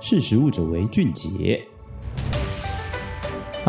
识时务者为俊杰。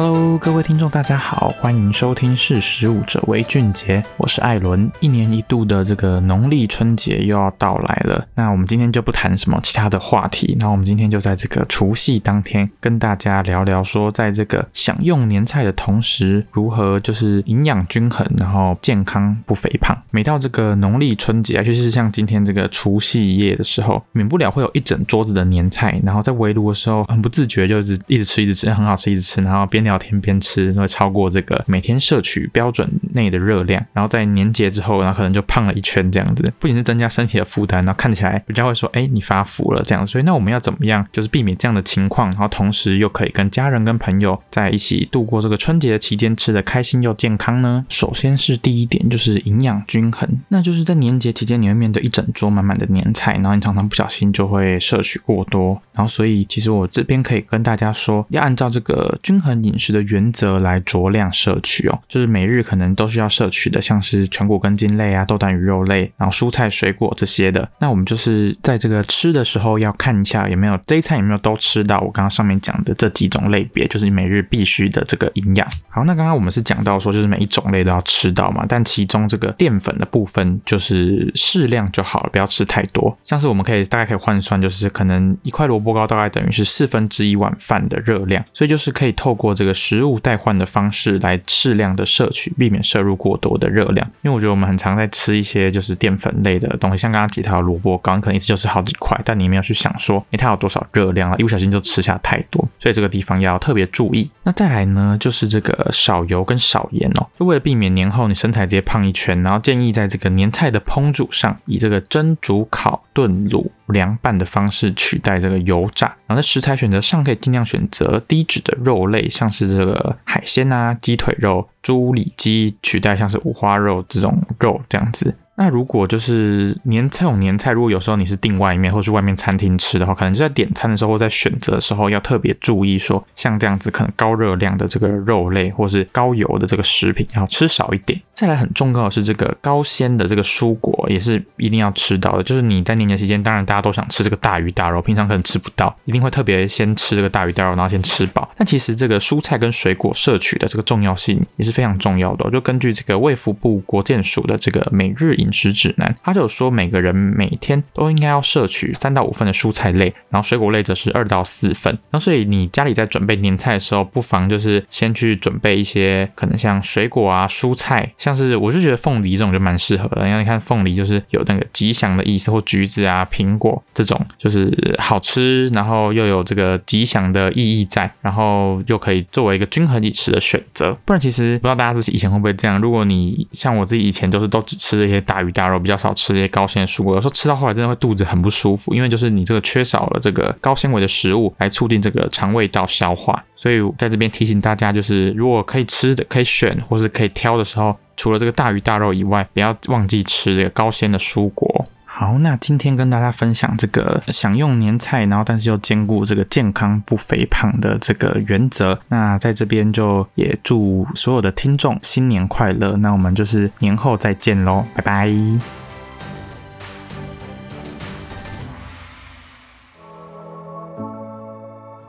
Hello，各位听众，大家好，欢迎收听《识食五者为俊杰》，我是艾伦。一年一度的这个农历春节又要到来了，那我们今天就不谈什么其他的话题，那我们今天就在这个除夕当天跟大家聊聊，说在这个享用年菜的同时，如何就是营养均衡，然后健康不肥胖。每到这个农历春节啊，尤其是像今天这个除夕夜的时候，免不了会有一整桌子的年菜，然后在围炉的时候，很不自觉就是一直吃，一直吃，很好吃，一直吃，然后边聊天边吃，会超过这个每天摄取标准内的热量，然后在年节之后，然后可能就胖了一圈这样子，不仅是增加身体的负担，然后看起来人家会说，哎，你发福了这样，所以那我们要怎么样，就是避免这样的情况，然后同时又可以跟家人跟朋友在一起度过这个春节的期间，吃得开心又健康呢？首先是第一点，就是营养均衡，那就是在年节期间，你会面对一整桌满满的年菜，然后你常常不小心就会摄取过多，然后所以其实我这边可以跟大家说，要按照这个均衡饮食的原则来酌量摄取哦，就是每日可能都需要摄取的，像是全谷根茎类啊、豆蛋鱼肉类，然后蔬菜水果这些的。那我们就是在这个吃的时候要看一下有没有这一餐有没有都吃到我刚刚上面讲的这几种类别，就是每日必须的这个营养。好，那刚刚我们是讲到说就是每一种类都要吃到嘛，但其中这个淀粉的部分就是适量就好了，不要吃太多。像是我们可以大概可以换算，就是可能一块萝卜糕大概等于是四分之一碗饭的热量，所以就是可以透过这个食物代换的方式来适量的摄取，避免摄入过多的热量。因为我觉得我们很常在吃一些就是淀粉类的东西，像刚刚提到萝卜糕，你可能一次就是好几块，但你没有去想说，诶，它有多少热量啊？一不小心就吃下太多，所以这个地方要特别注意。那再来呢，就是这个少油跟少盐哦，就为了避免年后你身材直接胖一圈，然后建议在这个年菜的烹煮上，以这个蒸、煮、烤、炖、卤、凉拌的方式取代这个油炸。然后在食材选择上，可以尽量选择低脂的肉类，像是这个海鲜呐、鸡腿肉、猪里脊，取代像是五花肉这种肉这样子。那如果就是年菜，这种年菜，如果有时候你是订外面或是外面餐厅吃的话，可能就在点餐的时候或在选择的时候要特别注意说，像这样子可能高热量的这个肉类或是高油的这个食品要吃少一点。再来很重要的是这个高纤的这个蔬果也是一定要吃到的。就是你在年节期间，当然大家都想吃这个大鱼大肉，平常可能吃不到，一定会特别先吃这个大鱼大肉，然后先吃饱。但其实这个蔬菜跟水果摄取的这个重要性也是非常重要的。就根据这个卫福部国健署的这个每日饮饮食指南，他就说每个人每天都应该要摄取三到五份的蔬菜类，然后水果类则是二到四份。然后所以你家里在准备年菜的时候，不妨就是先去准备一些可能像水果啊、蔬菜，像是我就觉得凤梨这种就蛮适合的，因为你看凤梨就是有那个吉祥的意思，或橘子啊、苹果这种就是好吃，然后又有这个吉祥的意义在，然后又可以作为一个均衡饮食的选择。不然其实不知道大家自己以前会不会这样，如果你像我自己以前都是都只吃这些大。大鱼大肉比较少吃这些高纤蔬果，有时候吃到后来真的会肚子很不舒服，因为就是你这个缺少了这个高纤维的食物来促进这个肠胃道消化。所以在这边提醒大家，就是如果可以吃的、可以选或是可以挑的时候，除了这个大鱼大肉以外，不要忘记吃这个高纤的蔬果。好，那今天跟大家分享这个享用年菜，然后但是又兼顾这个健康不肥胖的这个原则。那在这边就也祝所有的听众新年快乐。那我们就是年后再见喽，拜拜。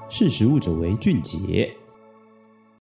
识食物者为俊杰。